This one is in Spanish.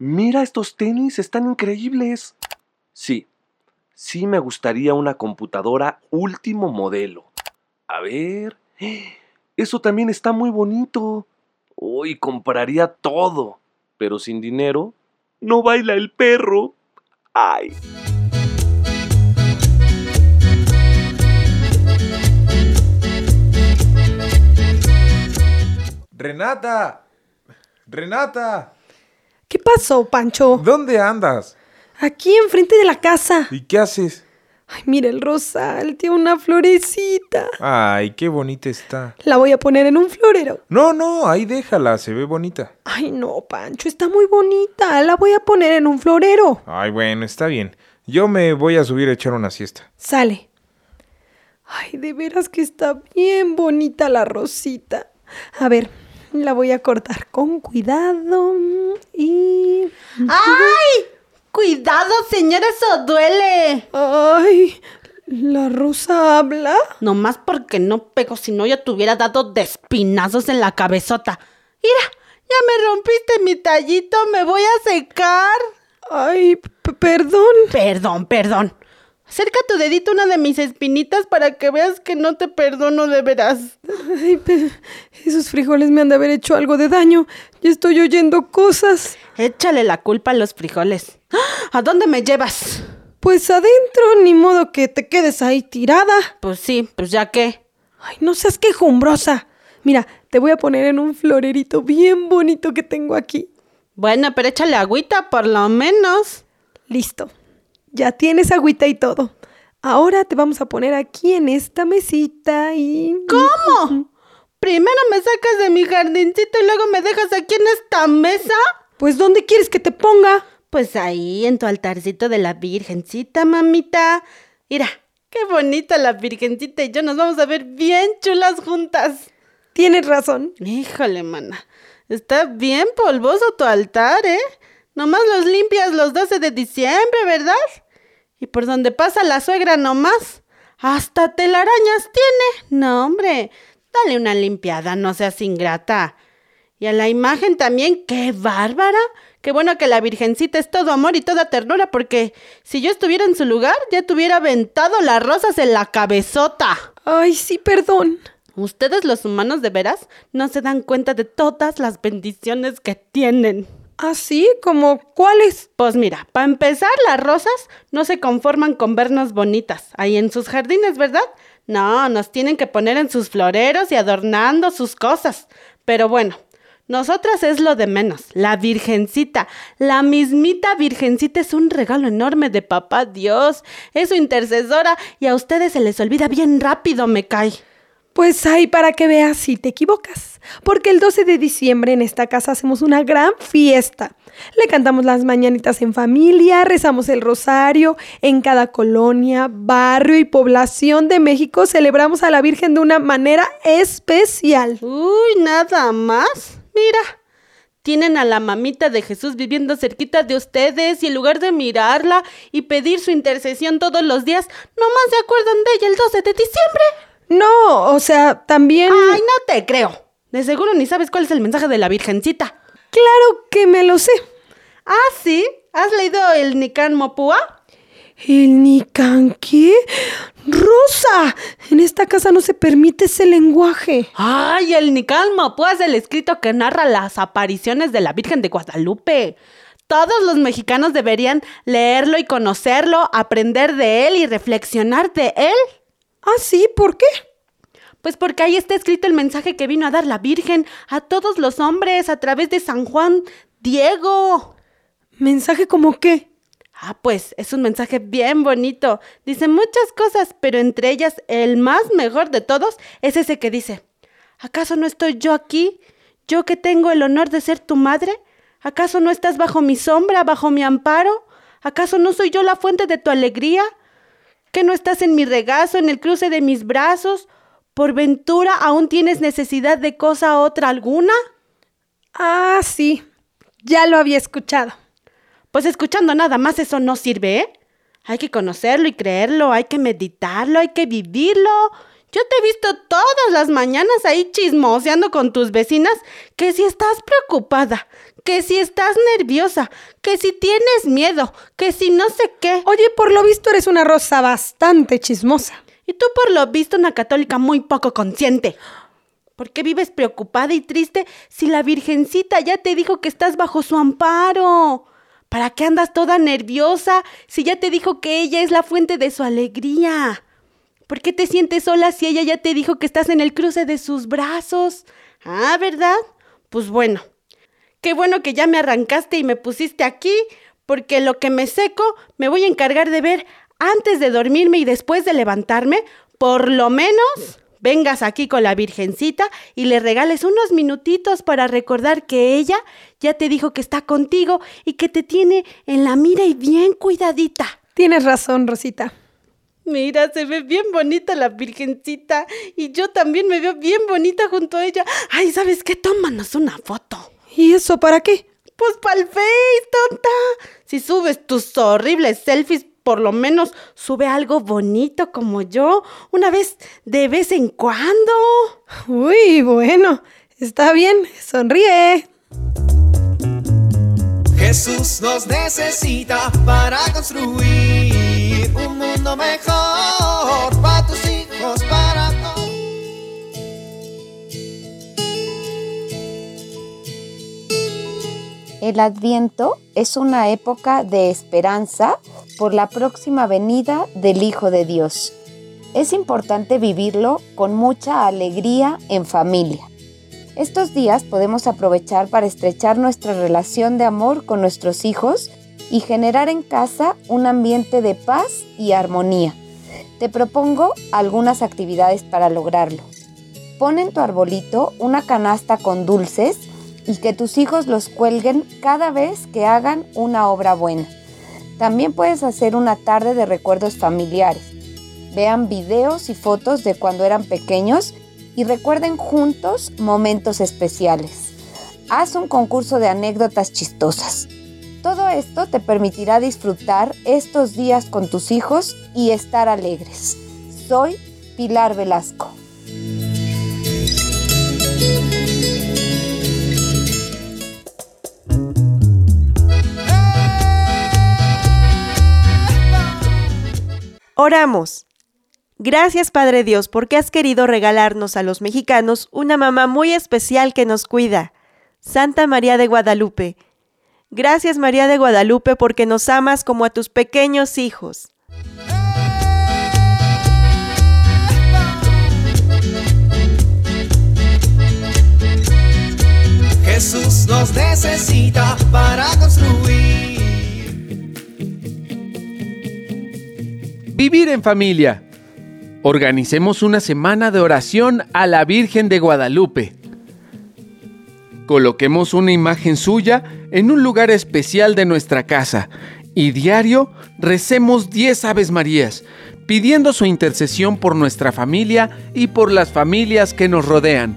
Mira, estos tenis están increíbles. Sí, sí me gustaría una computadora último modelo. A ver. Eso también está muy bonito. Hoy compraría todo. Pero sin dinero, no baila el perro. ¡Ay! Renata. Renata. ¿Qué pasó, Pancho? ¿Dónde andas? Aquí enfrente de la casa. ¿Y qué haces? Ay, mira el rosal, tiene una florecita. Ay, qué bonita está. La voy a poner en un florero. No, no, ahí déjala, se ve bonita. Ay, no, Pancho, está muy bonita. La voy a poner en un florero. Ay, bueno, está bien. Yo me voy a subir a echar una siesta. Sale. Ay, de veras que está bien bonita la rosita. A ver, la voy a cortar con cuidado y... ¡Ay! Cuidado, señora, eso duele. Ay, ¿la rosa habla? Nomás porque no pego, si no ya te hubiera dado de espinazos en la cabezota. Mira, ya me rompiste mi tallito, me voy a secar. Ay, perdón. Perdón, perdón. Acerca tu dedito una de mis espinitas para que veas que no te perdono de veras. Ay, pe- esos frijoles me han de haber hecho algo de daño. Ya estoy oyendo cosas. Échale la culpa a los frijoles. ¡Ah! ¿A dónde me llevas? Pues adentro, ni modo que te quedes ahí tirada. Pues sí, pues ya qué. Ay, no seas quejumbrosa. Mira, te voy a poner en un florerito bien bonito que tengo aquí. Bueno, pero échale agüita por lo menos. Listo. Ya tienes agüita y todo. Ahora te vamos a poner aquí en esta mesita y... ¿Cómo? Primero me sacas de mi jardincito y luego me dejas aquí en esta mesa. Pues ¿dónde quieres que te ponga? Pues ahí, en tu altarcito de la Virgencita, mamita. Mira, qué bonita la Virgencita y yo nos vamos a ver bien chulas juntas. Tienes razón. Híjole, mana. Está bien polvoso tu altar, ¿eh? Nomás los limpias los 12 de diciembre, ¿verdad? Y por donde pasa la suegra nomás. Hasta telarañas tiene. No, hombre. Dale una limpiada, no seas ingrata. Y a la imagen también, qué bárbara. Qué bueno que la Virgencita es todo amor y toda ternura, porque si yo estuviera en su lugar, ya te hubiera aventado las rosas en la cabezota. Ay, sí, perdón. Ustedes los humanos de veras no se dan cuenta de todas las bendiciones que tienen. ¿Así? ¿Como cuáles? Pues mira, para empezar, las rosas no se conforman con vernos bonitas ahí en sus jardines, ¿verdad? No, nos tienen que poner en sus floreros y adornando sus cosas. Pero bueno, nosotras es lo de menos. La Virgencita, la mismita Virgencita es un regalo enorme de Papá Dios. Es su intercesora y a ustedes se les olvida bien rápido, me cae. Pues ahí para que veas si te equivocas. Porque el 12 de diciembre en esta casa hacemos una gran fiesta. Le cantamos las mañanitas en familia, rezamos el rosario. En cada colonia, barrio y población de México celebramos a la Virgen de una manera especial. Uy, nada más. Mira, tienen a la mamita de Jesús viviendo cerquita de ustedes y en lugar de mirarla y pedir su intercesión todos los días, nomás se acuerdan de ella el 12 de diciembre. No, o sea, también... Ay, no te creo. De seguro ni sabes cuál es el mensaje de la Virgencita. Claro que me lo sé. Ah, sí. ¿Has leído el Nican Mopúa? ¿El Nican qué? ¡Rosa! En esta casa no se permite ese lenguaje. Ay, el Nican Mopúa es el escrito que narra las apariciones de la Virgen de Guadalupe. Todos los mexicanos deberían leerlo y conocerlo, aprender de él y reflexionar de él. ¿Ah, sí? ¿Por qué? Pues porque ahí está escrito el mensaje que vino a dar la Virgen a todos los hombres a través de San Juan Diego. ¿Mensaje como qué? Ah, pues es un mensaje bien bonito. Dice muchas cosas, pero entre ellas el más mejor de todos es ese que dice, ¿acaso no estoy yo aquí? Yo que tengo el honor de ser tu madre. ¿Acaso no estás bajo mi sombra, bajo mi amparo? ¿Acaso no soy yo la fuente de tu alegría? ¿Que no estás en mi regazo, en el cruce de mis brazos? ¿Por ventura aún tienes necesidad de cosa otra alguna? Ah, sí, ya lo había escuchado. Pues escuchando nada más eso no sirve, ¿eh? Hay que conocerlo y creerlo, hay que meditarlo, hay que vivirlo. Yo te he visto todas las mañanas ahí chismoseando con tus vecinas que si estás preocupada, que si estás nerviosa, que si tienes miedo, que si no sé qué. Oye, por lo visto eres una rosa bastante chismosa. Y tú por lo visto una católica muy poco consciente. ¿Por qué vives preocupada y triste si la Virgencita ya te dijo que estás bajo su amparo? ¿Para qué andas toda nerviosa si ya te dijo que ella es la fuente de su alegría? ¿Por qué te sientes sola si ella ya te dijo que estás en el cruce de sus brazos? Ah, ¿verdad? Pues bueno. Qué bueno que ya me arrancaste y me pusiste aquí, porque lo que me seco me voy a encargar de ver antes de dormirme y después de levantarme, por lo menos vengas aquí con la Virgencita y le regales unos minutitos para recordar que ella ya te dijo que está contigo y que te tiene en la mira y bien cuidadita. Tienes razón, Rosita. Mira, se ve bien bonita la Virgencita y yo también me veo bien bonita junto a ella. Ay, ¿sabes qué? Tómanos una foto. ¿Y eso para qué? Pues para el Face, tonta. Si subes tus horribles selfies por lo menos sube algo bonito como yo, una vez de vez en cuando. Uy, bueno, está bien, sonríe. Jesús nos necesita para construir un mundo mejor El Adviento es una época de esperanza por la próxima venida del Hijo de Dios. Es importante vivirlo con mucha alegría en familia. Estos días podemos aprovechar para estrechar nuestra relación de amor con nuestros hijos y generar en casa un ambiente de paz y armonía. Te propongo algunas actividades para lograrlo. Pon en tu arbolito una canasta con dulces y que tus hijos los cuelguen cada vez que hagan una obra buena. También puedes hacer una tarde de recuerdos familiares. Vean videos y fotos de cuando eran pequeños y recuerden juntos momentos especiales. Haz un concurso de anécdotas chistosas. Todo esto te permitirá disfrutar estos días con tus hijos y estar alegres. Soy Pilar Velasco. Oramos. Gracias Padre Dios porque has querido regalarnos a los mexicanos una mamá muy especial que nos cuida. Santa María de Guadalupe. Gracias María de Guadalupe porque nos amas como a tus pequeños hijos. Jesús nos necesita para construir. Vivir en familia. Organicemos una semana de oración a la Virgen de Guadalupe. Coloquemos una imagen suya en un lugar especial de nuestra casa y diario recemos 10 Aves Marías, pidiendo su intercesión por nuestra familia y por las familias que nos rodean.